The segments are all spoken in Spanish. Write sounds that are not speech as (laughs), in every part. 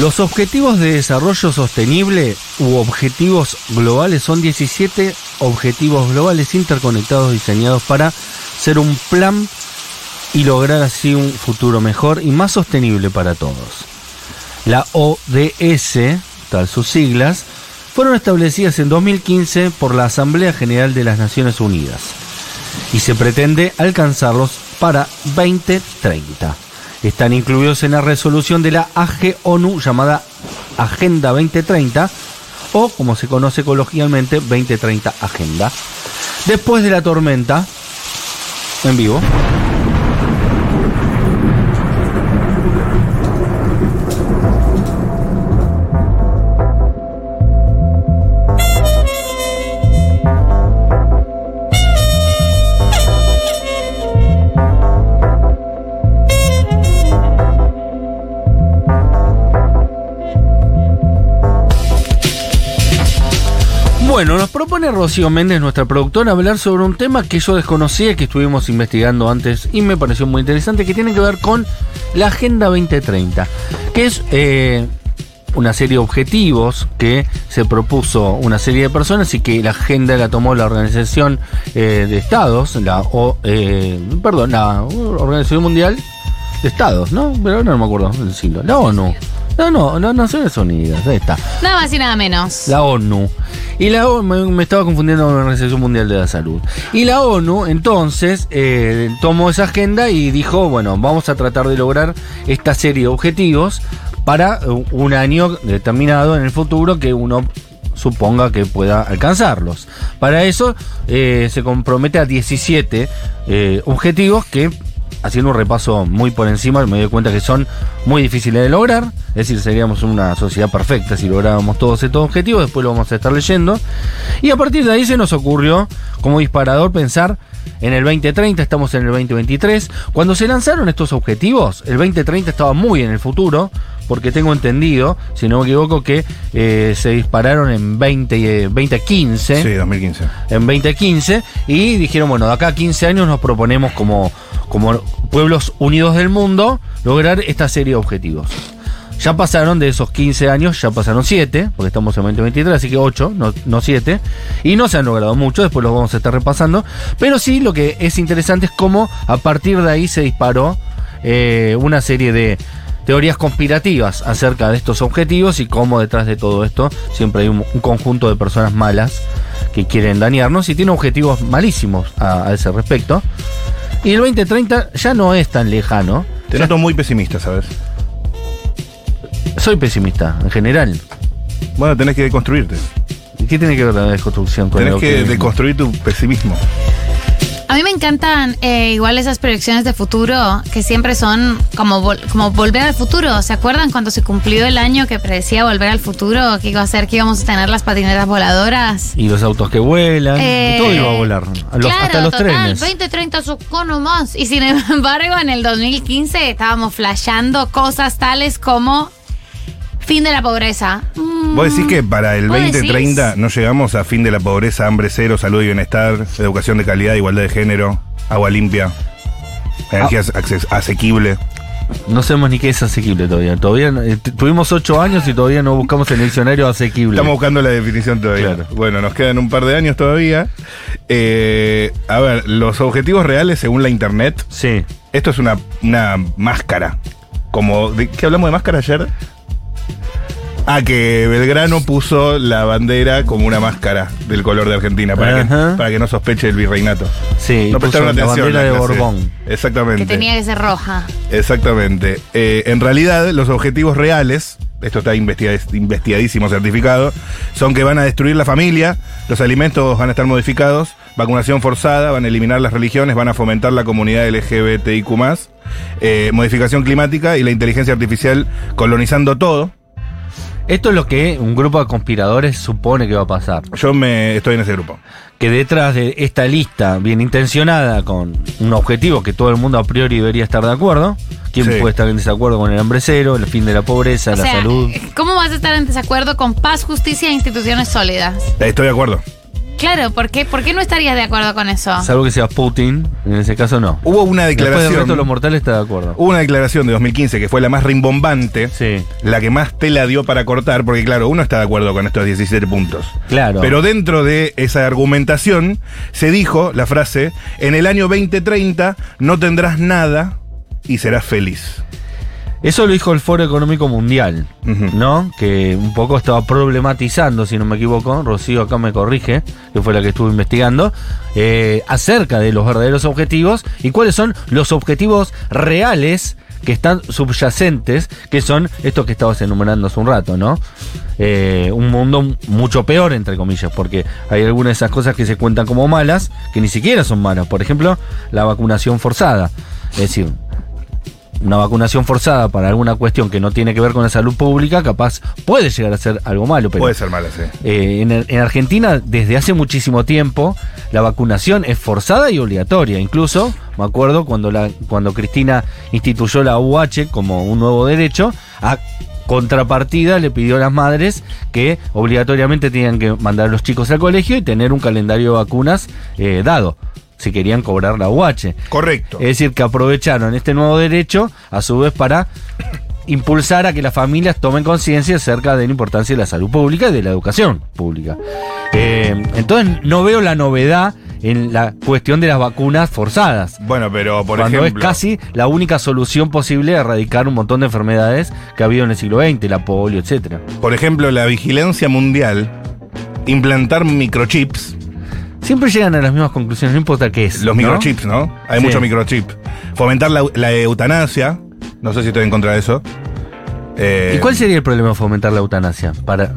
Los objetivos de desarrollo sostenible u objetivos globales son 17 objetivos globales interconectados diseñados para ser un plan y lograr así un futuro mejor y más sostenible para todos. La ODS, tal sus siglas, fueron establecidas en 2015 por la Asamblea General de las Naciones Unidas y se pretende alcanzarlos para 2030. Están incluidos en la resolución de la AG ONU llamada Agenda 2030 o como se conoce coloquialmente 2030 Agenda. Después de la tormenta, en vivo. Propone Rocío Méndez, nuestra productora, hablar sobre un tema que yo desconocía, que estuvimos investigando antes y me pareció muy interesante, que tiene que ver con la Agenda 2030, que es eh, una serie de objetivos que se propuso una serie de personas y que la agenda la tomó la Organización eh, de Estados, la, o, eh, perdón, la Organización Mundial de Estados, ¿no? Pero no me acuerdo siglo. La ONU. No, no, las Naciones Unidas, ahí está. Nada más y nada menos. La ONU. Y la ONU, me, me estaba confundiendo con la Organización Mundial de la Salud. Y la ONU, entonces, eh, tomó esa agenda y dijo, bueno, vamos a tratar de lograr esta serie de objetivos para uh, un año determinado en el futuro que uno suponga que pueda alcanzarlos. Para eso eh, se compromete a 17 eh, objetivos que haciendo un repaso muy por encima, me doy cuenta que son muy difíciles de lograr. Es decir, seríamos una sociedad perfecta si lográramos todos estos objetivos. Después lo vamos a estar leyendo. Y a partir de ahí se nos ocurrió, como disparador, pensar en el 2030, estamos en el 2023. Cuando se lanzaron estos objetivos, el 2030 estaba muy en el futuro, porque tengo entendido, si no me equivoco, que eh, se dispararon en 20, eh, 2015. Sí, 2015. En 2015. Y dijeron, bueno, de acá a 15 años nos proponemos como, como pueblos unidos del mundo lograr esta serie de objetivos. Ya pasaron de esos 15 años, ya pasaron 7, porque estamos en 2023, así que 8, no, no 7. Y no se han logrado mucho, después los vamos a estar repasando. Pero sí, lo que es interesante es cómo a partir de ahí se disparó eh, una serie de teorías conspirativas acerca de estos objetivos y cómo detrás de todo esto siempre hay un, un conjunto de personas malas que quieren dañarnos y tiene objetivos malísimos a, a ese respecto. Y el 2030 ya no es tan lejano. Te noto muy pesimista, ¿sabes? Soy pesimista en general. Bueno, tenés que deconstruirte. ¿Y ¿Qué tiene que ver la desconstrucción con Tenés el que deconstruir tu pesimismo. A mí me encantan eh, igual esas proyecciones de futuro que siempre son como, vol- como volver al futuro. ¿Se acuerdan cuando se cumplió el año que predecía volver al futuro? Que iba a ser que íbamos a tener las patinetas voladoras. Y los autos que vuelan, Eh, y todo iba a volar. Los- claro, hasta los total, trenes. 2030 socó nomás. Y sin (laughs) embargo, en el 2015 estábamos flasheando cosas tales como fin de la pobreza. Mm, Vos decís que para el ¿Vos 2030 decís? no llegamos a fin de la pobreza, hambre cero, salud y bienestar, educación de calidad, igualdad de género, agua limpia, energía Ah. asequible. No sabemos ni qué es asequible todavía. Todavía no- eh, tuvimos ocho años y todavía no buscamos el diccionario asequible. Estamos buscando la definición todavía. Claro. Bueno, nos quedan un par de años todavía. Eh, a ver, los objetivos reales según la internet. Sí. Esto es una, una máscara. Como, ¿de qué hablamos de máscara ayer? Ah, que Belgrano puso la bandera como una máscara del color de Argentina para, que, Ajá. para que no sospeche el virreinato. Sí, no puso prestaron la atención. bandera en de la. Borbón. Exactamente. que tenía que ser roja. Exactamente. Eh, en realidad, los objetivos reales, esto está investiga- investigadísimo, certificado, son que van a destruir la familia, los alimentos van a estar modificados, vacunación forzada, van a eliminar las religiones, van a fomentar la comunidad LGBTIQ, eh, modificación climática y la inteligencia artificial colonizando todo. Esto es lo que un grupo de conspiradores supone que va a pasar. Yo me estoy en ese grupo. Que detrás de esta lista bien intencionada, con un objetivo que todo el mundo a priori debería estar de acuerdo, ¿quién Sí. puede estar en desacuerdo con el hambre cero, el fin de la pobreza, O la sea, salud? ¿cómo vas a estar en desacuerdo con paz, justicia e instituciones sólidas? Estoy de acuerdo. Claro, ¿por qué, ¿por qué no estarías de acuerdo con eso? Salvo que sea Putin, en ese caso no. Hubo una Después del declaración. resto de los mortales está de acuerdo. Hubo una declaración de 2015 que fue la más rimbombante, Sí, la que más tela dio para cortar, porque claro, uno está de acuerdo con estos 17 puntos. claro. Pero dentro de esa argumentación se dijo la frase, en el año 2030 no tendrás nada y serás feliz. Eso lo dijo el Foro Económico Mundial. ¿no? Que un poco estaba problematizando, si no me equivoco, Rocío acá me corrige, que fue la que estuvo investigando, eh, acerca de los verdaderos objetivos y cuáles son los objetivos reales que están subyacentes, que son estos que estabas enumerando hace un rato, ¿no? Eh, un mundo mucho peor, entre comillas, porque hay algunas de esas cosas que se cuentan como malas, que ni siquiera son malas. Por ejemplo, la vacunación forzada. Es decir, una vacunación forzada para alguna cuestión que no tiene que ver con la salud pública, capaz puede llegar a ser algo malo. Pero Puede ser mala, sí. eh, en, en Argentina, desde hace muchísimo tiempo, la vacunación es forzada y obligatoria. Incluso, me acuerdo cuando, la, cuando Cristina instituyó la UH como un nuevo derecho, a contrapartida le pidió a las madres que obligatoriamente tenían que mandar a los chicos al colegio y tener un calendario de vacunas eh, dado, si querían cobrar la UH. Correcto. Es decir, que aprovecharon este nuevo derecho, a su vez, para impulsar a que las familias tomen conciencia acerca de la importancia de la salud pública y de la educación pública. Eh, entonces, no veo la novedad en la cuestión de las vacunas forzadas. Bueno, pero por cuando ejemplo... es casi la única solución posible a erradicar un montón de enfermedades que ha habido en el siglo XX, la polio, etcétera. Por ejemplo, la vigilancia mundial, implantar microchips, Siempre llegan a las mismas conclusiones, no importa qué es. los ¿no? microchips, ¿no? Hay Sí. muchos microchips. Fomentar la, la eutanasia, no sé si estoy en contra de eso. Eh, ¿Y cuál sería el problema de fomentar la eutanasia? Para,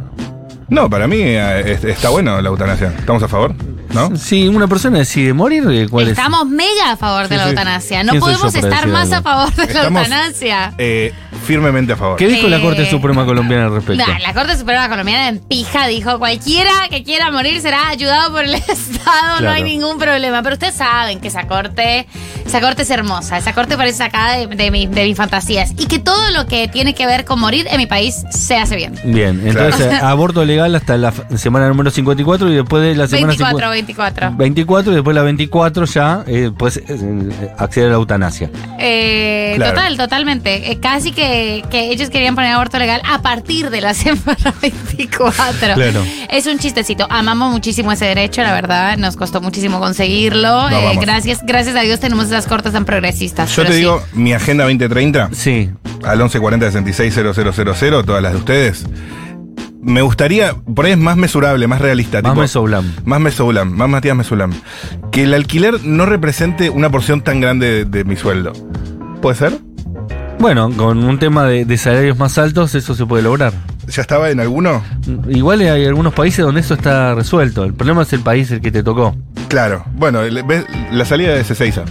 No, para mí eh, es- está bueno la eutanasia. ¿Estamos a favor? ¿No? Si una persona decide morir, eh, ¿cuál es? Estamos mega a favor de Sí, la sí. eutanasia. No ¿Quién soy podemos para estar decir más algo? a favor de la Estamos- eutanasia. Eh, firmemente a favor. ¿Qué dijo la Corte Suprema Colombiana al respecto? Nah, la Corte Suprema Colombiana en pija dijo cualquiera que quiera morir será ayudado por el (laughs) Estado, no hay ningún problema. Pero ustedes saben que esa corte, esa corte es hermosa, esa corte parece sacada de, de mi- de mis fantasías. Y que todo lo que tiene que ver con morir en mi país se hace bien. Bien, entonces (laughs) aborto legal hasta la f- semana número 54 y después de la semana 24, 50 24. 24 y después la 24 ya eh, pues eh, acceder a la eutanasia. Eh, Claro. Total, totalmente. Eh, casi que, que ellos querían poner aborto legal a partir de la (laughs) semana 24. Claro. Es un chistecito. Amamos muchísimo ese derecho, la verdad. Nos costó muchísimo conseguirlo. Eh, gracias, gracias a Dios tenemos esas cortes tan progresistas. Yo te sí. digo, mi agenda 2030, Sí, al 1140 660000, todas las de ustedes. Me gustaría, por ahí es más mesurable, más realista. más tipo, mesoblam. Más Mesulam, más Matías Mesulam. Que el alquiler no represente una porción tan grande de, de mi sueldo. ¿Puede ser? Bueno, con un tema de, de salarios más altos eso se puede lograr. ¿Ya estaba en alguno? Igual hay algunos países donde eso está resuelto. El problema es el país el que te tocó. Claro. Bueno, ¿ves? la salida de C6.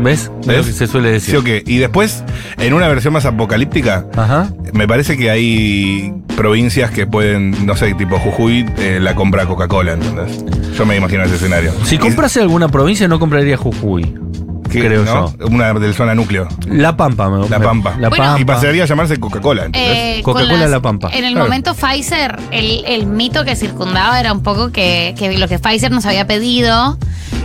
¿Ves? Es lo que se suele ¿Sí decir. o qué? Y después, en una versión más apocalíptica, Ajá. me parece que hay provincias que pueden, no sé, tipo Jujuy, eh, la compra Coca-Cola, ¿entendés? Yo me imagino ese escenario. Si comprase alguna provincia no compraría Jujuy. que, creo ¿no? Una del zona núcleo. La Pampa. me- La Pampa. La Bueno, Pampa. Y pasaría a llamarse Coca-Cola, ¿entendés? Eh, Coca-Cola La Pampa. En el Claro. momento Pfizer, el, el mito que circundaba era un poco que, que lo que Pfizer nos había pedido,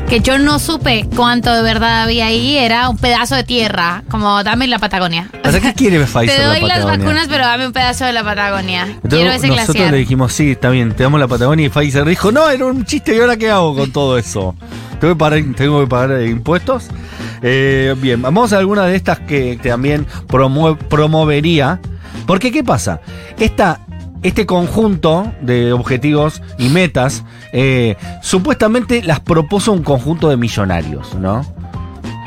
que yo no supe cuánto de verdad había ahí, era un pedazo de tierra, como dame la Patagonia. ¿Para qué quiere (laughs) Pfizer Te la doy las vacunas, pero dame un pedazo de la Patagonia. Entonces, Quiero ese nosotros glaciar. le dijimos, sí, está bien, te damos la Patagonia y Pfizer dijo, no, era un chiste, ¿y ahora qué hago con todo eso? ¿Tengo que pagar, tengo que pagar eh, impuestos? Eh, bien, vamos a alguna de estas que también promue- promovería. Porque, ¿qué pasa? Esta, este conjunto de objetivos y metas, eh, supuestamente las propuso un conjunto de millonarios, ¿no?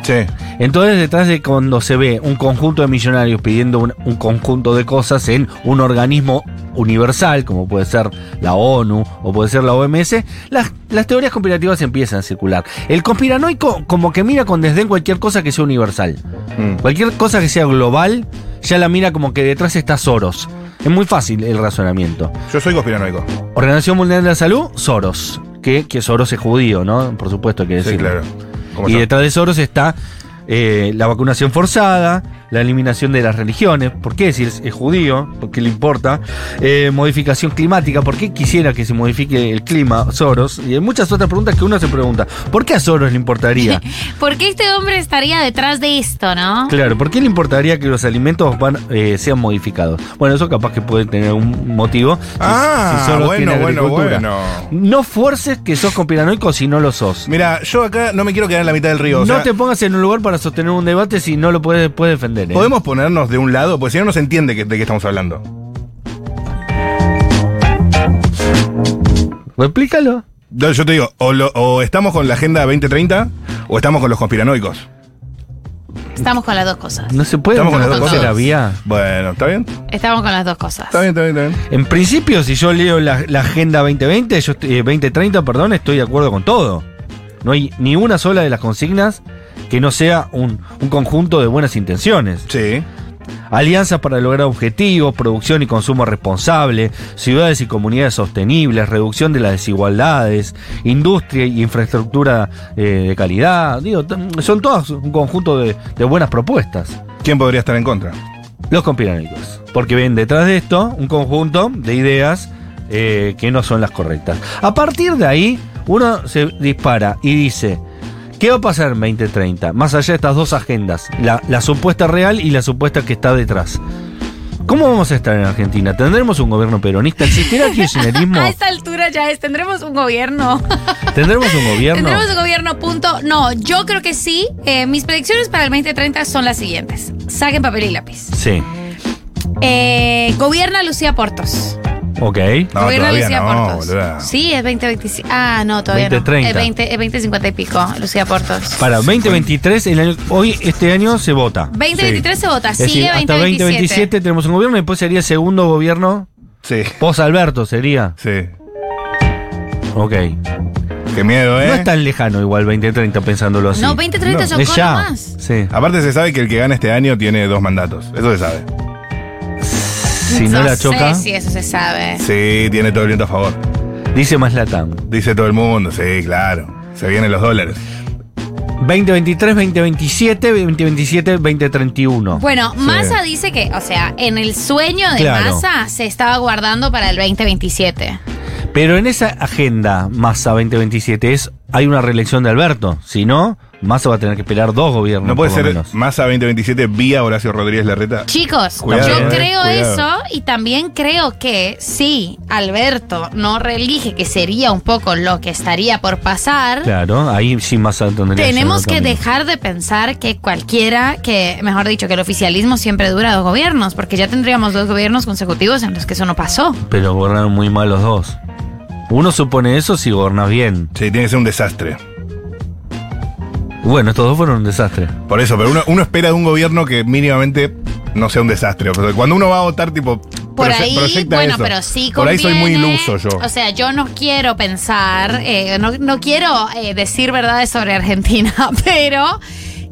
Sí. Entonces, detrás de cuando se ve un conjunto de millonarios pidiendo un, un conjunto de cosas en un organismo universal, como puede ser la ONU o puede ser la OMS, las, las teorías conspirativas empiezan a circular. El conspiranoico como que mira con desdén cualquier cosa que sea universal. Mm. Cualquier cosa que sea global, ya la mira como que detrás está Soros. Es muy fácil el razonamiento. Yo soy conspiranoico. Organización Mundial de la Salud, Soros. Que, que Soros es judío, ¿no? Por supuesto hay que Sí, decirlo. claro. Como Y yo. detrás de Soros está eh, la vacunación forzada, la eliminación de las religiones, ¿por qué si es, es judío? ¿Por qué le importa? Eh, modificación climática, ¿por qué quisiera que se modifique el clima Soros? Y hay muchas otras preguntas que uno se pregunta, ¿por qué a Soros le importaría? (laughs) ¿Por qué este hombre estaría detrás de esto, no? Claro, ¿por qué le importaría que los alimentos van, eh, sean modificados? Bueno, eso capaz que puede tener un motivo. si- Ah, si Soros bueno, tiene bueno, bueno. No fuerces que sos conspiranoico si no lo sos. Mira, yo acá no me quiero quedar en la mitad del río. o no sea, te pongas en un lugar para sostener un debate si no lo puedes, puedes defender. ¿Eh? podemos ponernos de un lado, porque si no, no se entiende que- de qué estamos hablando. Explícalo. Yo yo te digo, o, lo- o estamos con la Agenda 2030 o estamos con los conspiranoicos. Estamos con las dos cosas. No se puede Estamos con las dos cosas. la vía. Bueno, ¿está bien? Estamos con las dos cosas. Está bien, está bien, está bien. En principio, si yo leo la, la Agenda 2020, yo estoy- eh, 2030, perdón, estoy de acuerdo con todo. No hay ni una sola de las consignas que no sea un, un conjunto de buenas intenciones. Sí. Alianzas para lograr objetivos, producción y consumo responsable, ciudades y comunidades sostenibles, reducción de las desigualdades, industria y infraestructura eh, de calidad. Digo, son todas un conjunto de, de buenas propuestas. ¿Quién podría estar en contra? Los conspiranoicos. Porque ven detrás de esto un conjunto de ideas eh, que no son las correctas. A partir de ahí, uno se dispara y dice. ¿Qué va a pasar en 2030? Más allá de estas dos agendas, la, la supuesta real y la supuesta que está detrás. ¿Cómo vamos a estar en Argentina? ¿Tendremos un gobierno peronista? ¿Existirá kirchnerismo? (laughs) A esta altura ya es, tendremos un gobierno. (laughs) ¿Tendremos un gobierno? Tendremos un gobierno, punto. No, yo creo que sí. Eh, mis predicciones para el 2030 son las siguientes. Saquen papel y lápiz. Sí. Eh, gobierna Lucía Portos. Ok. No, gobierna todavía Lucía no, Portos. boluda. Sí, es 2025. Ah, no, todavía 2030. no. Es 20, es 2050 y pico, Lucía Portos. Para 2023, el año- hoy, este año, se vota. 2023 se vota, Es sigue decir, hasta 2027. 2027 tenemos un gobierno y después sería segundo gobierno Sí, post Alberto, sería. sí. Ok. Qué miedo, ¿eh? No es tan lejano igual 2030 pensándolo así. No, 2030 No, son es ya. más. Sí. Aparte se sabe que el que gana este año tiene dos mandatos. Eso se sabe. Si no, la choca, sé si eso se sabe. Sí, tiene todo el viento a favor. dice más Latam. Dice todo el mundo. Sí, claro. Se vienen los dólares. 2023, 2027, 2027, 2031. Bueno, Massa dice que, o sea, en el sueño de Claro. Massa se estaba guardando para el 2027. Pero en esa agenda Massa 2027 es, hay una reelección de Alberto. Si no, Massa va a tener que esperar dos gobiernos. No puede ser menos. Massa 2027 vía Horacio Rodríguez Larreta. Chicos, Cuidado, yo eh, creo cuidado. eso y también creo que si Alberto no reelige, que sería un poco lo que estaría por pasar, Claro, ahí sí Massa tendría tenemos que dejar de pensar que cualquiera, que mejor dicho, que el oficialismo siempre dura dos gobiernos, porque ya tendríamos dos gobiernos consecutivos en los que eso no pasó. Pero gobernaron muy mal los dos. Uno supone eso si gobernás bien. Sí, tiene que ser un desastre. Bueno, estos dos fueron un desastre. Por eso, pero uno, uno espera de un gobierno que mínimamente no sea un desastre. O sea, cuando uno va a votar, tipo. Por proye- ahí, proyecta bueno, eso. pero sí Por ahí soy muy conviene- iluso yo. O sea, yo no quiero pensar, eh, no, no quiero eh, decir verdades sobre Argentina, (laughs) pero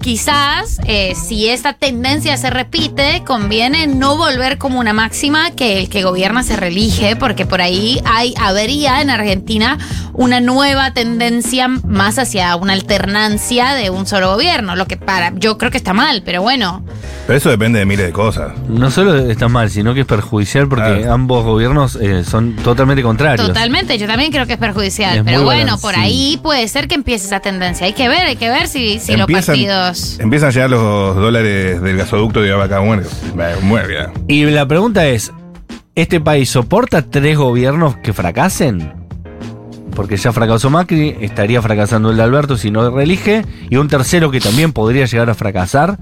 quizás eh, si esta tendencia se repite, conviene no volver como una máxima que el que gobierna se reelige, porque por ahí hay, habría en Argentina una nueva tendencia más hacia una alternancia de un solo gobierno, lo que para yo creo que está mal, pero bueno. Pero eso depende de miles de cosas. No solo está mal, sino que es perjudicial porque Claro. ambos gobiernos eh, son totalmente contrarios. Totalmente, yo también creo que es perjudicial. Es pero bueno, balance- por sí. ahí puede ser que empiece esa tendencia. Hay que ver, hay que ver si, si los partidos. Empiezan a llegar los dólares del gasoducto de. Muere, ya. Y la pregunta es, ¿este país soporta tres gobiernos que fracasen? Porque ya fracasó Macri, estaría fracasando el de Alberto si no reelige, y un tercero que también podría llegar a fracasar.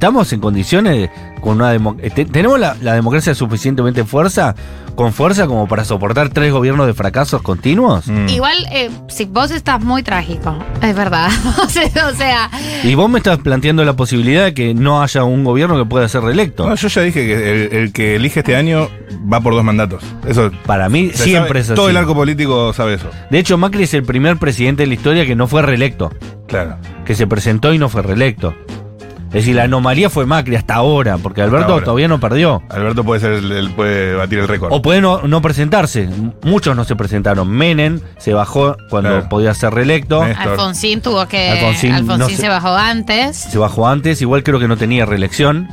¿Estamos en condiciones de, con una eh, te- ¿Tenemos la, la democracia suficientemente fuerza, con fuerza como para soportar tres gobiernos de fracasos continuos? Mm. Igual, eh, si vos estás muy trágico, es verdad. (laughs) o sea, Y vos me estás planteando la posibilidad de que no haya un gobierno que pueda ser reelecto. No, yo ya dije que el, el que elige este año va por dos mandatos. Eso. Para mí siempre sabe- es así. Todo el arco político sabe eso. De hecho, Macri es el primer presidente de la historia que no fue reelecto, Claro. que se presentó y no fue reelecto. Es decir, la anomalía fue Macri hasta ahora, porque Alberto ahora. todavía no perdió. Alberto puede ser el, el- puede batir el récord. O puede no, no presentarse. Muchos no se presentaron. Menem se bajó cuando Claro. podía ser reelecto. Néstor. Alfonsín tuvo que. Alfonsín Alfonsín, no se se- bajó antes. Se bajó antes. Igual creo que no tenía reelección.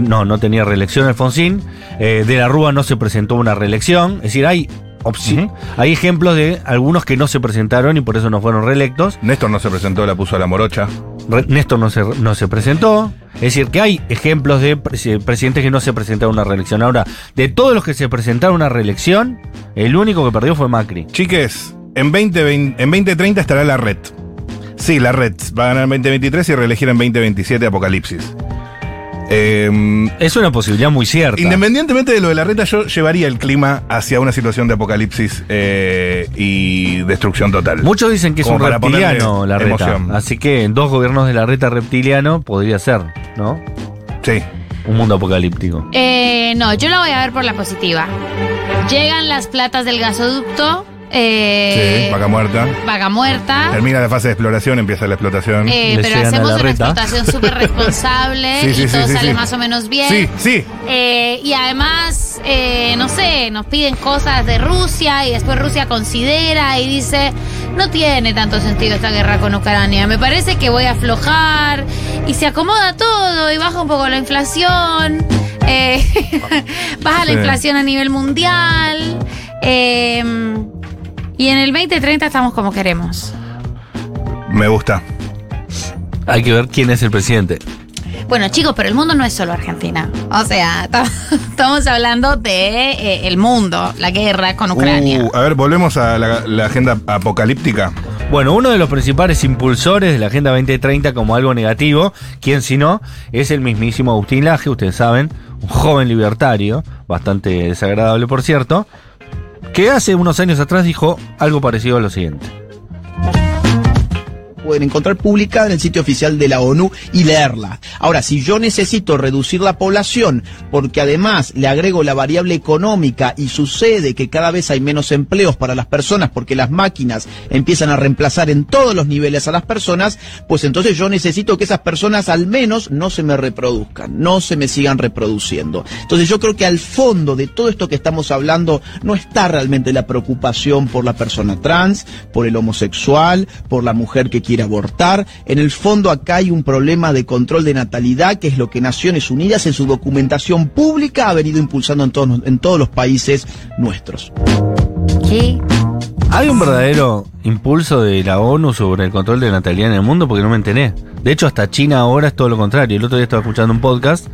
no, no tenía reelección Alfonsín. Eh, de la Rúa no se presentó una reelección. Es decir, hay, opci- Ujú. hay ejemplos de algunos que no se presentaron y por eso no fueron reelectos. Néstor no se presentó, la puso a la morocha. Re- Néstor no se, no se presentó. Es decir, que hay ejemplos de presi- presidentes que no se presentaron a una reelección. Ahora, de todos los que se presentaron a una reelección, el único que perdió fue Macri. Chiques, en, 2020 en 2030 estará la red. Sí, la red. Va a ganar en 2023 y reelegir en 2027 Apocalipsis. Eh, Es una posibilidad muy cierta. Independientemente de lo de la reta, yo llevaría el clima hacia una situación de apocalipsis eh, y destrucción total. Muchos dicen que es Como un reptiliano la reta. emoción. Así que en dos gobiernos de la reta reptiliano podría ser, ¿no? Sí. Un mundo apocalíptico. Eh, no, yo la voy a ver por la positiva. Llegan las platas del gasoducto. Eh, sí, vaca muerta. vaca muerta. Termina la fase de exploración, empieza la explotación. Eh, pero hacemos la una reta. explotación súper responsable (laughs) Sí, sí, y sí, todo sí, sale sí. más o menos bien. sí, sí. Eh, y además, eh, no sé, nos piden cosas de Rusia y después Rusia considera y dice, no tiene tanto sentido esta guerra con Ucrania, me parece que voy a aflojar y se acomoda todo y baja un poco la inflación, eh, (laughs) baja la inflación a nivel mundial eh, y en el 2030 estamos como queremos. Me gusta. Hay que ver quién es el presidente. Bueno, chicos, pero el mundo no es solo Argentina. O sea, (laughs) ta- estamos hablando de eh, el mundo, la guerra con Ucrania. Uh, a ver, volvemos a la, la agenda apocalíptica. Bueno, uno de los principales impulsores de la Agenda 2030 como algo negativo, quien si no, es el mismísimo Agustín Laje, ustedes saben, un joven libertario, bastante desagradable por cierto, que hace unos años atrás dijo algo parecido a lo siguiente. Pueden encontrar publicada en el sitio oficial de la ONU y leerla. Ahora, si yo necesito reducir la población porque además le agrego la variable económica y sucede que cada vez hay menos empleos para las personas porque las máquinas empiezan a reemplazar en todos los niveles a las personas, pues entonces yo necesito que esas personas al menos no se me reproduzcan, no se me sigan reproduciendo. Entonces yo creo que al fondo de todo esto que estamos hablando no está realmente la preocupación por la persona trans, por el homosexual, por la mujer que quiere abortar. En el fondo acá hay un problema de control de natalidad que es lo que Naciones Unidas en su documentación pública ha venido impulsando en todos, en todos los países nuestros. ¿Qué? ¿Hay un verdadero impulso de la ONU sobre el control de natalidad en el mundo? Porque no me enteré. De hecho, hasta China ahora es todo lo contrario. El otro día estaba escuchando un podcast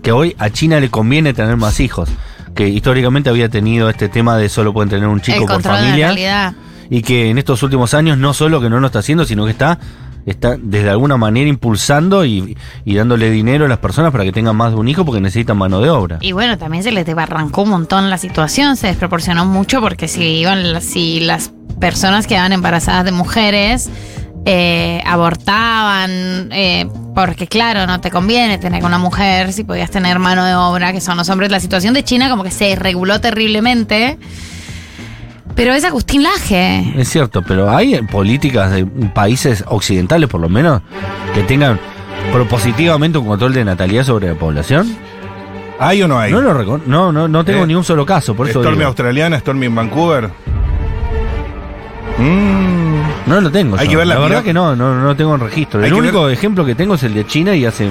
que hoy a China le conviene tener más hijos. Que históricamente había tenido este tema de solo pueden tener un chico el por de familia. natalidad. Y que en estos últimos años no solo que no lo está haciendo, sino que está, está desde alguna manera impulsando y, y dándole dinero a las personas para que tengan más de un hijo porque necesitan mano de obra. Y bueno, también se les desbarrancó un montón la situación, se desproporcionó mucho porque si iban si las personas que quedaban embarazadas de mujeres eh, abortaban, eh, porque claro, no te conviene tener una mujer si podías tener mano de obra, que son los hombres. La situación de China como que se reguló terriblemente. Pero es Agustín Laje. Es cierto, pero hay políticas de países occidentales, por lo menos, que tengan propositivamente un control de natalidad sobre la población. ¿Hay o no hay? No lo recon- no, no, no tengo Eh, ni un solo caso, por eso Stormy digo. australiana, Stormy en Vancouver. Mm. no lo tengo. Hay yo. que ver la la verdad que no, no, no tengo en registro. Hay El que único ejemplo que tengo es el de China y hace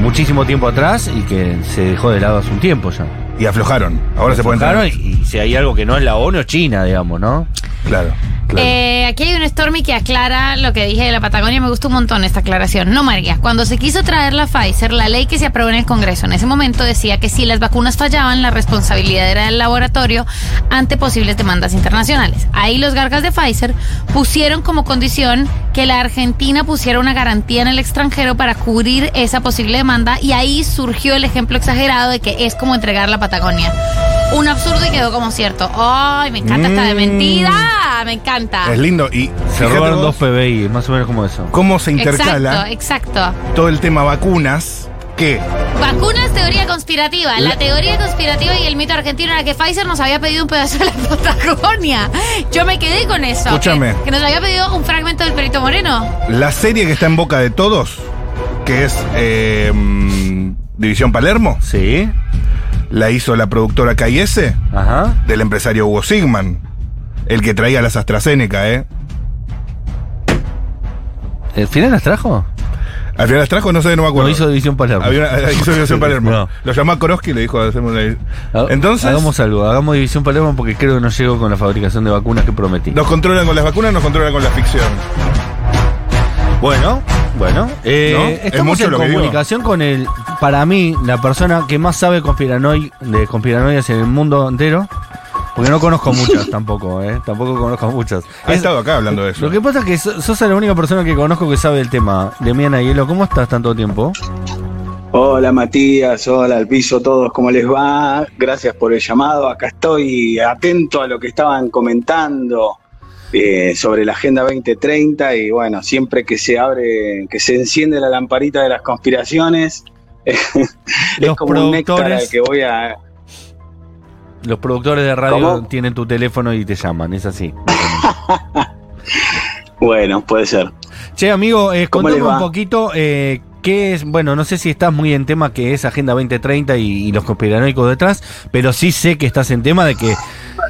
muchísimo tiempo atrás y que se dejó de lado hace un tiempo ya. Y aflojaron. Ahora se pueden Aflojaron y, si hay algo que no es la ONU China, digamos, ¿no? Claro. claro. Eh, aquí hay un Stormy que aclara lo que dije de la Patagonia. Me gustó un montón esta aclaración. No, María. Cuando se quiso traer la Pfizer, la ley que se aprobó en el Congreso en ese momento decía que si las vacunas fallaban, la responsabilidad era del laboratorio ante posibles demandas internacionales. Ahí los gargas de Pfizer pusieron como condición que la Argentina pusiera una garantía en el extranjero para cubrir esa posible demanda y ahí surgió el ejemplo exagerado de que es como entregar la Patagonia. Un absurdo y quedó como cierto. ¡Ay, me encanta esta de Mm. mentira! Me encanta. Es lindo. Y Se fíjate robaron vos dos PBI, más o menos como eso. cómo se intercala Exacto, exacto. todo el tema vacunas. Que Vacunas, teoría conspirativa. La, La- teoría conspirativa y el mito argentino era que Pfizer nos había pedido un pedazo de la (laughs) Patagonia. Yo me quedé con eso. Escúchame. Que, que nos había pedido un fragmento del Perito Moreno. la serie que está en boca de todos, que es eh, mm, División Palermo, Sí, la hizo la productora KS ajá. del empresario Hugo Sigman. El que traía las AstraZeneca, ¿eh? ¿El final las trajo? Al final las trajo, no sé, no me acuerdo. No hizo División Palermo. Había una- (laughs) hizo División Palermo. No. Lo llamó a Koroski y le dijo, hacemos una... Entonces, Hagamos algo, hagamos División Palermo porque creo que no llego con la fabricación de vacunas que prometí. nos controlan con las vacunas, nos controlan con la ficción. Bueno, bueno. eh, ¿No? ¿Es Estamos mucho en lo que digo? comunicación con el, para mí, la persona que más sabe conspiranoid, de conspiranoias en el mundo entero. Porque no conozco (laughs) muchas tampoco, ¿eh? Tampoco conozco muchas. Ha Es- estado acá hablando de eso. Lo que pasa es que so- sos la única persona que conozco que sabe del tema. Demiana Hielo, ¿cómo estás tanto tiempo? Hola Matías, hola al piso, todos, ¿cómo les va? Gracias por el llamado. Acá estoy atento a lo que estaban comentando eh, sobre la Agenda 2030 y bueno, siempre que se abre, que se enciende la lamparita de las conspiraciones, (laughs) es Los como un néctar productores- al que voy a... Los productores de radio ¿Cómo? tienen tu teléfono y te llaman, es así. (laughs) Bueno, puede ser. Che, amigo, eh, ¿Cómo contame un poquito eh, qué es, bueno, no sé si estás muy en tema que es Agenda 2030 y, y los conspiranoicos detrás, pero sí sé que estás en tema de que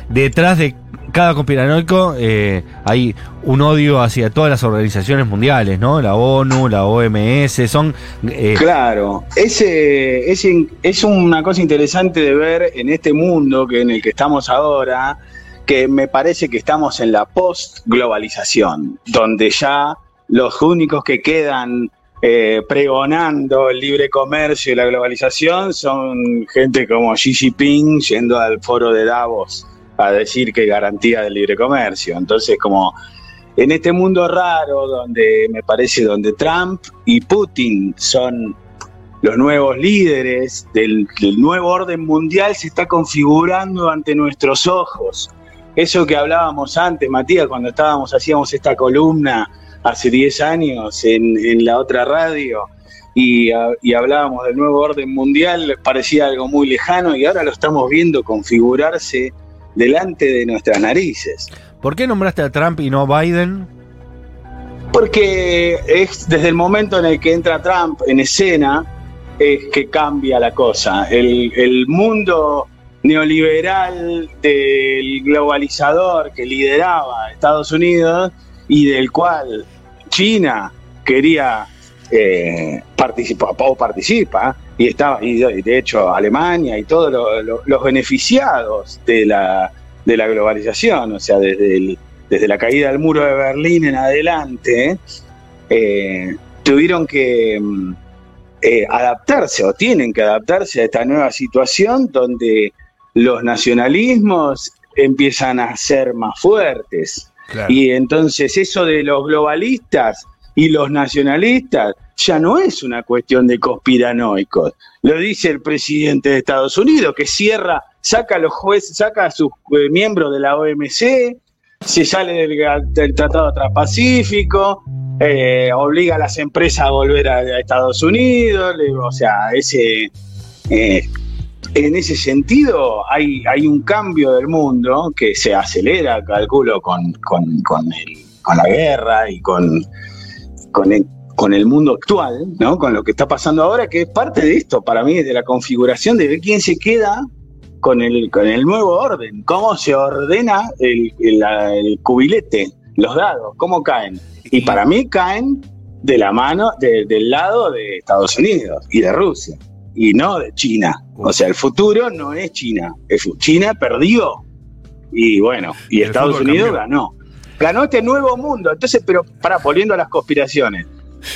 detrás de cada conspiranoico eh, hay un odio hacia todas las organizaciones mundiales, ¿no? La ONU, la OMS, son... eh, Claro, ese, es una cosa interesante de ver en este mundo que en el que estamos ahora, que me parece que estamos en la post-globalización, donde ya los únicos que quedan eh, pregonando el libre comercio y la globalización son gente como Xi Jinping yendo al foro de Davos a decir que garantía del libre comercio. Entonces, como en este mundo raro donde me parece donde Trump y Putin son los nuevos líderes del, nuevo orden mundial se está configurando ante nuestros ojos. Eso que hablábamos antes, Matías, cuando estábamos, hacíamos esta columna hace 10 años en, la otra radio ah, y hablábamos del nuevo orden mundial, parecía algo muy lejano y ahora lo estamos viendo configurarse delante de nuestras narices. ¿Por qué nombraste a Trump y no a Biden? Porque es desde el momento en el que entra Trump en escena, es que cambia la cosa. El, el mundo neoliberal del globalizador que lideraba Estados Unidos y del cual China quería eh, participar o participa y estaba y de hecho Alemania y todos lo- lo- los beneficiados de la de la globalización, o sea, desde el- desde la caída del muro de Berlín en adelante, eh, tuvieron que mm, eh, adaptarse o tienen que adaptarse a esta nueva situación donde los nacionalismos empiezan a ser más fuertes. Claro. Y entonces eso de los globalistas y los nacionalistas ya no es una cuestión de conspiranoicos. Lo dice el presidente de Estados Unidos, que cierra, saca a los jueces, saca a sus eh, miembros de la OMC, se sale del, del Tratado Transpacífico, eh, obliga a las empresas a volver a, a Estados Unidos, le- o sea, ese... eh, en ese sentido hay, hay un cambio del mundo que se acelera, calculo, con, con, con, el- con la guerra y con, con, el, con el mundo actual, ¿no? con lo que está pasando ahora, que es parte de esto, para mí, de la configuración de ver quién se queda con el, con el nuevo orden, cómo se ordena el, el, el cubilete, los dados, cómo caen. Y para mí caen de la mano, de- del lado de Estados Unidos y de Rusia, y no de China. O sea, el futuro no es China. Fu- China perdió. Y bueno, y Estados Unidos cambió. ganó. Ganó este nuevo mundo. Entonces, pero para volviendo a las conspiraciones.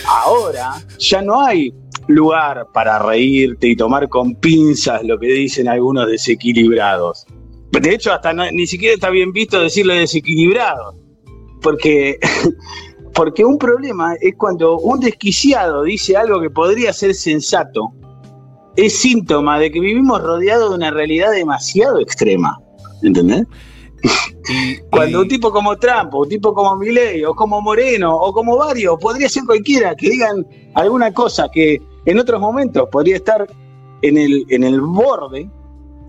Ahora ya no hay lugar para reírte y tomar con pinzas lo que dicen algunos desequilibrados. De hecho, hasta ni siquiera está bien visto decirle desequilibrados. Porque, (laughs) porque un problema es cuando un desquiciado dice algo que podría ser sensato, es síntoma de que vivimos rodeados de una realidad demasiado extrema. ¿Entendés? Y- (laughs) Cuando y- un tipo como Trump, o un tipo como Milley, o como Moreno, o como varios, podría ser cualquiera, que digan alguna cosa que en otros momentos podría estar en el, en el borde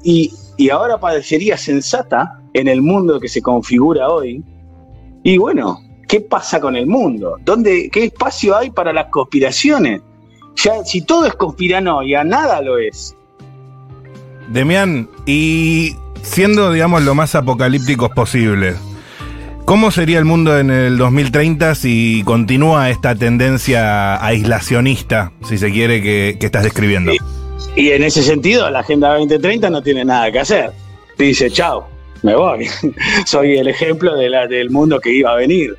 y, y ahora parecería sensata en el mundo que se configura hoy. Y bueno, ¿qué pasa con el mundo? ¿Dónde, ¿Qué espacio hay para las conspiraciones? Ya, si todo es conspiranoia, nada lo es. Demian, y siendo, digamos, lo más apocalípticos posible, ¿Cómo sería el mundo en el 2030 si continúa esta tendencia aislacionista, si se quiere, que, estás describiendo? Y, en ese sentido, la Agenda 2030 no tiene nada que hacer. Dice, chao, me voy. (laughs) Soy el ejemplo del mundo que iba a venir.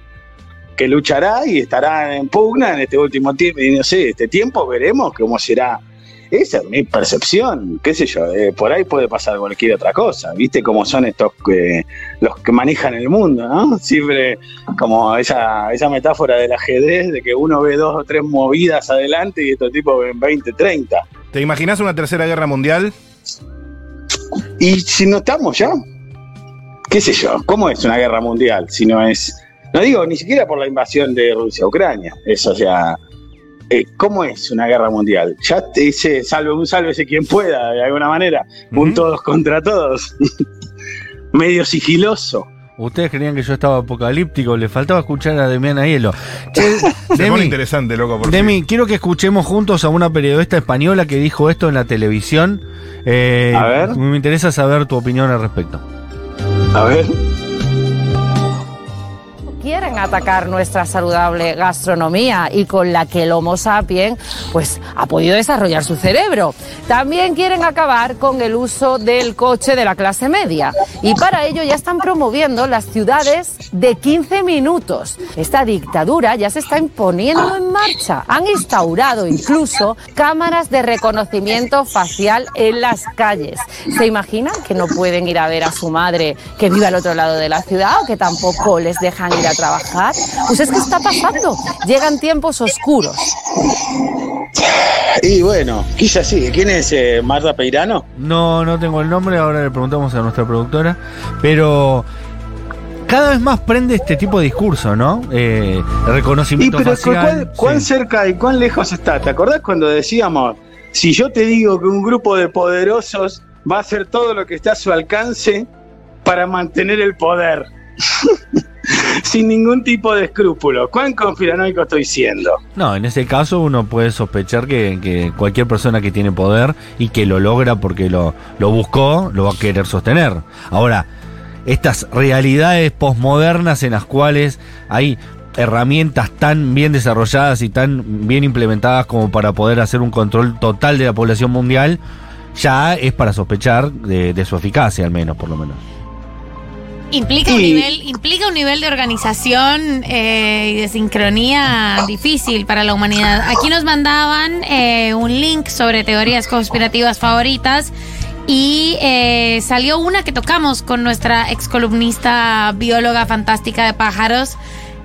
Que luchará y estará en pugna en este último tiempo. Y no sé, este tiempo veremos cómo será. Esa es mi percepción, qué sé yo, eh, por ahí puede pasar cualquier otra cosa, ¿viste cómo son estos que los que manejan el mundo, ¿no? (laughs) Siempre como esa, esa metáfora del ajedrez de que uno ve dos o tres movidas adelante y estos tipos ven 20, 30. ¿Te imaginas una tercera guerra mundial? Y si no estamos ya, qué sé yo, ¿cómo es una guerra mundial? Si no es, no digo ni siquiera por la invasión de Rusia a Ucrania, eso, o sea, eh, ¿cómo es una guerra mundial? Ya te dice, salve un sálvese quien pueda, de alguna manera, un todos contra todos, (laughs) medio sigiloso. Ustedes creían que yo estaba apocalíptico, le faltaba escuchar a Demian Aiello. Che, (laughs) Se pone interesante, loco. Por Demi, quiero que escuchemos juntos a una periodista española que dijo esto en la televisión. Eh, A ver. Me interesa saber tu opinión al respecto. A ver. Quieren atacar nuestra saludable gastronomía y con la que el Homo sapiens pues ha podido desarrollar su cerebro. También quieren acabar con el uso del coche de la clase media y para ello ya están promoviendo las ciudades de 15 minutos. Esta dictadura ya se está imponiendo en marcha. Han instaurado incluso cámaras de reconocimiento facial en las calles. ¿Se imaginan que no pueden ir a ver a su madre que vive al otro lado de la ciudad o que tampoco les dejan ir a trabajar? Pues es que está pasando. Llegan tiempos oscuros. Y bueno, quizás sí. ¿Quién es eh, Marta Peirano? No, no tengo el nombre, ahora le preguntamos a nuestra productora. Pero cada vez más prende este tipo de discurso, ¿no? Eh, el Y reconocimiento pero facial. ¿cuán, cuán sí. cerca y cuán lejos está? ¿Te acordás cuando decíamos, si yo te digo que un grupo de poderosos va a hacer todo lo que está a su alcance para mantener el poder? (laughs) Sin ningún tipo de escrúpulo. ¿Cuán conspiranoico estoy siendo? No, en ese caso uno puede sospechar que, que cualquier persona que tiene poder y que lo logra porque lo, lo buscó, lo va a querer sostener. Ahora, estas realidades posmodernas en las cuales hay herramientas tan bien desarrolladas y tan bien implementadas como para poder hacer un control total de la población mundial, ya es para sospechar de, de su eficacia, al menos, por lo menos. Implica un nivel, implica un nivel de organización eh, y de sincronía difícil para la humanidad. Aquí nos mandaban eh, un link sobre teorías conspirativas favoritas y eh, salió una que tocamos con nuestra ex columnista bióloga fantástica de pájaros,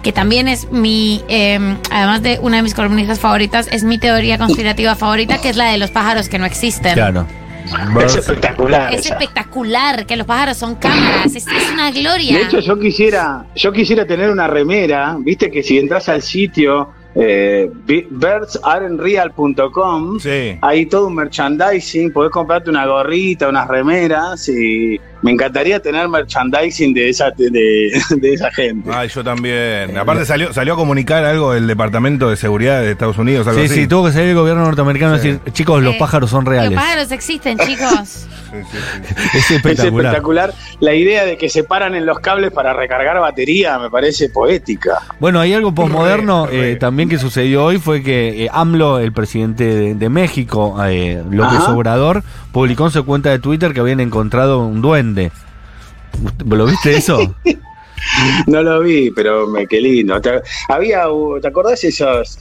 que también es mi, eh, además de una de mis columnistas favoritas, es mi teoría conspirativa favorita, que es la de los pájaros que no existen. Claro. (laughs) Es espectacular. Es esa. espectacular que los pájaros son cámaras, es, es una gloria. De hecho, yo quisiera, yo quisiera tener una remera, viste que si entras al sitio eh, bi- birdsarenreal.com, Sí. hay todo un merchandising, podés comprarte una gorrita, unas remeras y me encantaría tener merchandising de esa de, (laughs) de esa gente. Ay, yo también. Aparte salió, salió a comunicar algo el Departamento de Seguridad de Estados Unidos, algo Sí, así. sí, tuvo que salir el gobierno norteamericano Sí. y decir, chicos, los Eh, pájaros son reales. Los pájaros existen, chicos. (laughs) Sí, sí, sí. Es (laughs) Es espectacular. espectacular. La idea de que se paran en los cables para recargar batería me parece poética. Bueno, hay algo posmoderno eh, también que sucedió hoy, fue que eh, AMLO, el presidente de, de México, eh, López Ajá. Obrador, publicó en su cuenta de Twitter que habían encontrado un duende. ¿Usted- ¿Lo viste eso? (laughs) No lo vi, pero me, qué lindo. Te, había, uh, ¿te acordás esos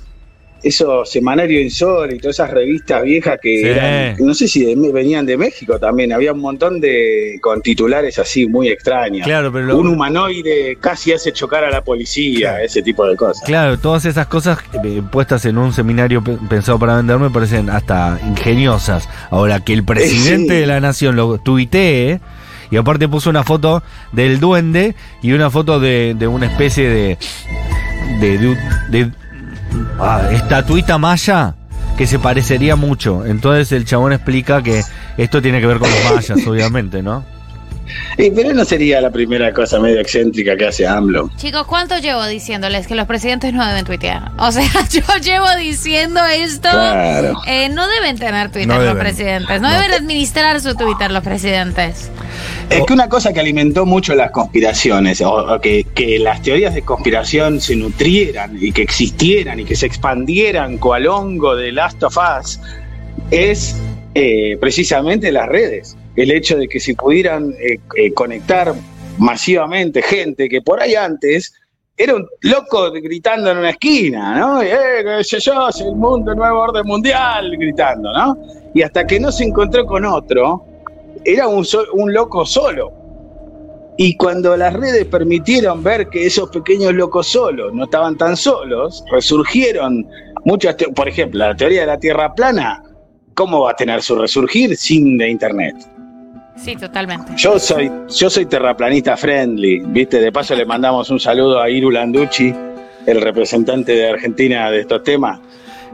esos semanarios insólitos, esas revistas viejas que Sí. eran, no sé si de- venían de México también, había un montón de con titulares así muy extraños. Claro, pero lo- Un humanoide casi hace chocar a la policía, Claro. ese tipo de cosas. Claro, todas esas cosas eh, puestas en un seminario pe- pensado para vender me parecen hasta ingeniosas. Ahora, que el presidente (laughs) Sí. de la nación lo tuitee y aparte puso una foto del duende y una foto de, de una especie de. de. de, de- ah, estatuita maya que se parecería mucho. Entonces el chabón explica que esto tiene que ver con los mayas, (laughs) obviamente, ¿no? Eh, pero no sería la primera cosa medio excéntrica que hace AMLO. Chicos, ¿cuánto llevo diciéndoles que los presidentes no deben tuitear? O sea, (laughs) yo llevo diciendo esto. Claro. Eh, no deben tener Twitter No los presidentes. No, No. deben administrar su Twitter los presidentes. Es que una cosa que alimentó mucho las conspiraciones, o, o que, que las teorías de conspiración se nutrieran y que existieran y que se expandieran cual hongo de Last of Us, es eh, precisamente las redes. El hecho de que se pudieran eh, eh, conectar masivamente gente que por ahí antes era un loco gritando en una esquina, ¿no? Eh, yo, es el mundo, el nuevo orden mundial, gritando, ¿no? Y hasta que no se encontró con otro, era un, un loco solo. Y cuando las redes permitieron ver que esos pequeños locos solos no estaban tan solos, resurgieron muchas, por ejemplo, la teoría de la Tierra plana, ¿cómo va a tener su resurgir sin de Internet? Sí, totalmente. Yo soy, yo soy terraplanista friendly, ¿viste? De paso le mandamos un saludo a Iru Landucci, el representante de Argentina de estos temas.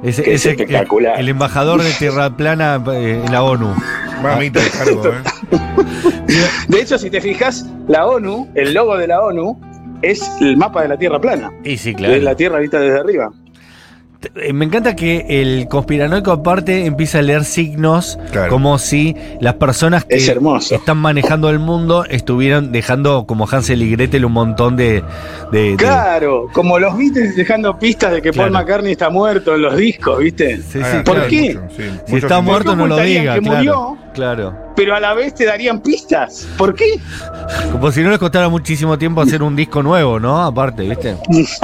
Ese- Que es espectacular. El embajador de Tierra Plana eh, en la ONU. Mamita de cargo, ¿eh? (laughs) De hecho, si te fijas, la ONU, el logo de la ONU, es el mapa de la Tierra plana. Y sí, Es la Tierra vista desde arriba. Eh, Me encanta que el conspiranoico aparte empieza a leer signos Claro. como si las personas que Es están manejando el mundo estuvieran dejando como Hansel y Gretel un montón de... de- de- Claro, como los Beatles dejando pistas de que Paul. McCartney está muerto en los discos, ¿viste? Sí, sí, ¿Por claro. qué? mucho, sí, Si está muerto no lo diga, que claro. murió? Claro. Pero a la vez te darían pistas. ¿Por qué? Como si no les costara muchísimo tiempo hacer un disco nuevo, ¿no? Aparte, ¿viste? (laughs)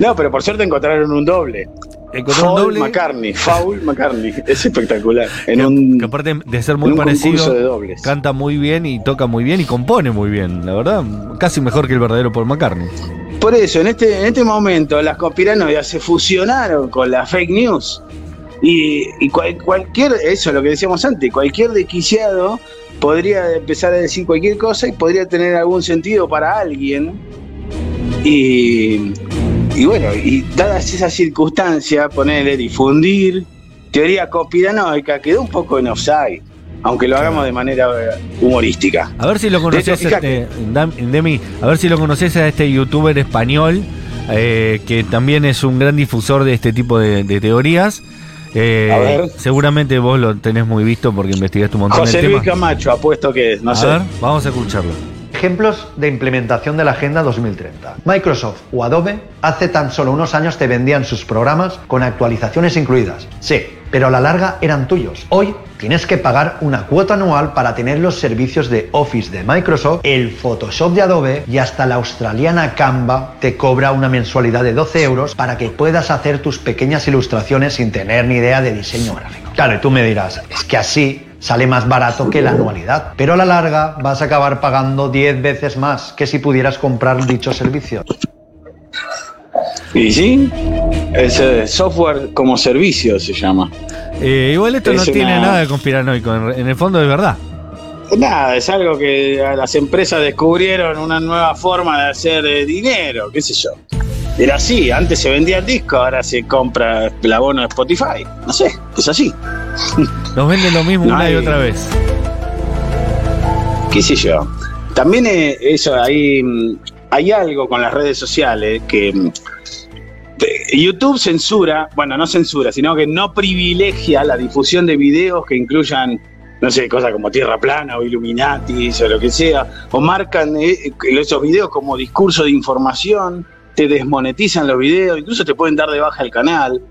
No, pero por suerte encontraron un doble. Encontró un Paul doble McCartney, Foul McCartney. Es espectacular. En que, un, que aparte de ser muy de parecido, dobles. canta muy bien y toca muy bien y compone muy bien, la verdad. Casi mejor que el verdadero Paul McCartney. Por eso, en este, en este momento, las conspiranoias se fusionaron con la fake news. Y, y cual- cualquier, eso es lo que decíamos antes, cualquier desquiciado podría empezar a decir cualquier cosa y podría tener algún sentido para alguien. Y, y bueno, y dadas esas circunstancias, ponerle difundir teoría conspiranoica quedó un poco en offside, aunque lo hagamos de manera eh, humorística. A ver si lo conoces, este, Demi, a ver si lo conoces a este youtuber español, eh, que también es un gran difusor de este tipo de, de teorías. Eh, A ver. Seguramente vos lo tenés muy visto porque investigaste un montón José Luis. Camacho, apuesto que es, no a sé. ver, vamos a escucharlo. Ejemplos de implementación de la Agenda 2030. Microsoft o Adobe hace tan solo unos años te vendían sus programas con actualizaciones incluidas. Sí, pero a la larga eran tuyos. Hoy tienes que pagar una cuota anual para tener los servicios de Office de Microsoft, el Photoshop de Adobe y hasta la australiana Canva te cobra una mensualidad de 12 euros para que puedas hacer tus pequeñas ilustraciones sin tener ni idea de diseño gráfico. Claro, y tú me dirás, es que así sale más barato que la anualidad, pero a la larga vas a acabar pagando 10 veces más que si pudieras comprar dicho servicio. Y sí, es software como servicio se llama. Eh, igual esto no tiene una- nada de conspiranoico, en, el fondo es verdad. Nada, es algo que las empresas descubrieron una nueva forma de hacer eh, dinero, qué sé yo. Era así, antes se vendía el disco, ahora se compra el abono de Spotify. No sé, es así. (laughs) Nos venden lo mismo No una y otra vez. qué sé yo. También eh, eso, hay, mm, hay algo con las redes sociales que mm, YouTube censura, bueno, no censura, sino que no privilegia la difusión de videos que incluyan, no sé, cosas como Tierra Plana o Illuminatis o lo que sea, o marcan eh, esos videos como discurso de información, te desmonetizan los videos, incluso te pueden dar de baja el canal,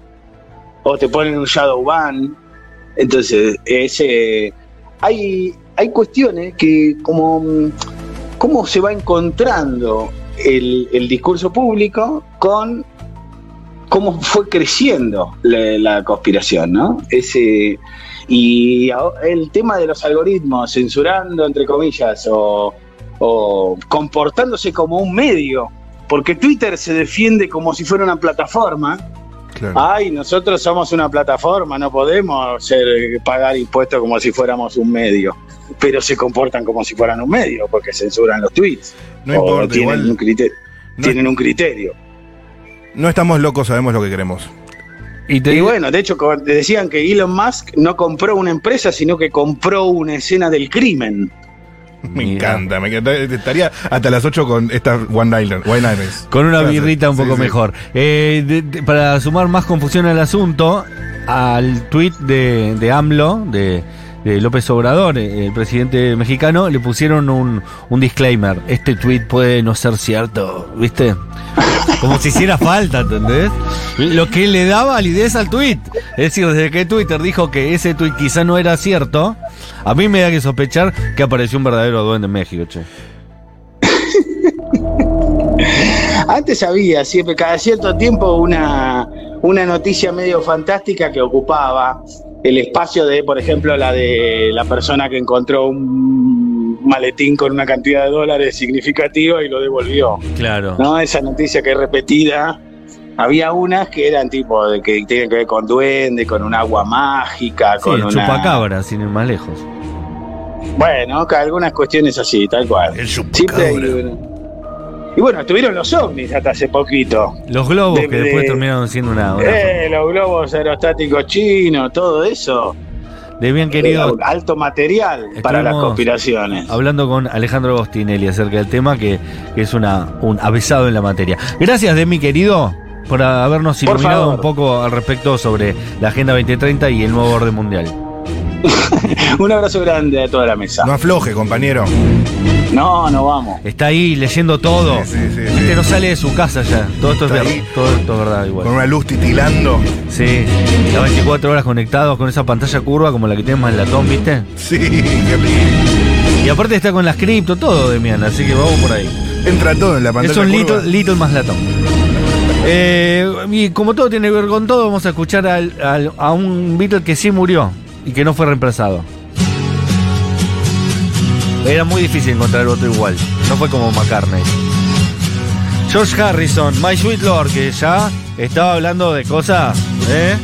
o te ponen un shadow ban. Entonces, ese, hay, hay cuestiones que como cómo se va encontrando el, el discurso público con cómo fue creciendo la, la conspiración, ¿no? Ese, y el tema de los algoritmos censurando, entre comillas, o, o comportándose como un medio, porque Twitter se defiende como si fuera una plataforma, Claro. Ay, nosotros somos una plataforma, no podemos ser, pagar impuestos como si fuéramos un medio. Pero se comportan como si fueran un medio, porque censuran los tweets. No O importa, tienen igual- un criterio. no- tienen un criterio. No estamos locos, sabemos lo que queremos. Y te Y digo, bueno, de hecho, decían que Elon Musk no compró una empresa, sino que compró una escena del crimen. Me Mira. encanta, me encanta. Estaría hasta las 8 con estas one-liners. Con una birrita un poco sí. mejor. Eh, de- de- para sumar más confusión al asunto, al tuit de, de AMLO, de, de López Obrador, eh, el presidente mexicano, le pusieron un, un disclaimer. Este tuit puede no ser cierto, ¿viste? Como si hiciera falta, ¿entendés? Lo que le da validez al tuit. Es decir, desde que Twitter dijo que ese tuit quizá no era cierto, a mí me da que sospechar que apareció un verdadero duende en México, che. (laughs) Antes había siempre, cada cierto tiempo, una, una noticia medio fantástica que ocupaba el espacio de, por ejemplo, la de la persona que encontró un maletín con una cantidad de dólares significativa y lo devolvió. Claro. ¿No? Esa noticia que es repetida. Había unas que eran tipo de que tienen que ver con duende, con un agua mágica, Sí, con el una. chupacabra, sin ir más lejos. Bueno, que algunas cuestiones así, tal cual. El Siempre hay una- Y bueno, estuvieron los ovnis hasta hace poquito. Los globos De- que después de- terminaron siendo una. una- Eh, los globos aerostáticos chinos, todo eso. de bien querido. Alto material para las conspiraciones. Hablando con Alejandro Agostinelli acerca del tema, que, que es una, un avesado en la materia. Gracias, de mi querido, por habernos iluminado un poco al respecto sobre la Agenda 2030 y el nuevo orden mundial. (laughs) Un abrazo grande a toda la mesa. No afloje, compañero. No, no vamos. Está ahí leyendo todo. Sí, sí, sí, Este sí. no sale de su casa ya. Todo esto, es, Está ver- ahí. todo esto es verdad igual. Con una luz titilando. Sí, las 24 horas conectados con esa pantalla curva como la que tenemos en Latón, ¿viste? Sí, qué lindo. Y aparte está con las cripto, todo, Demian, así que vamos por ahí. Entra todo en la pantalla. Es un curva. little, little más latón. Eh, y como todo tiene que ver con todo, vamos a escuchar al- al- a un Beatle que sí murió y que no fue reemplazado. Era muy difícil encontrar otro igual. No fue como McCartney. George Harrison, My Sweet Lord, que ya estaba hablando de cosas, ¿eh?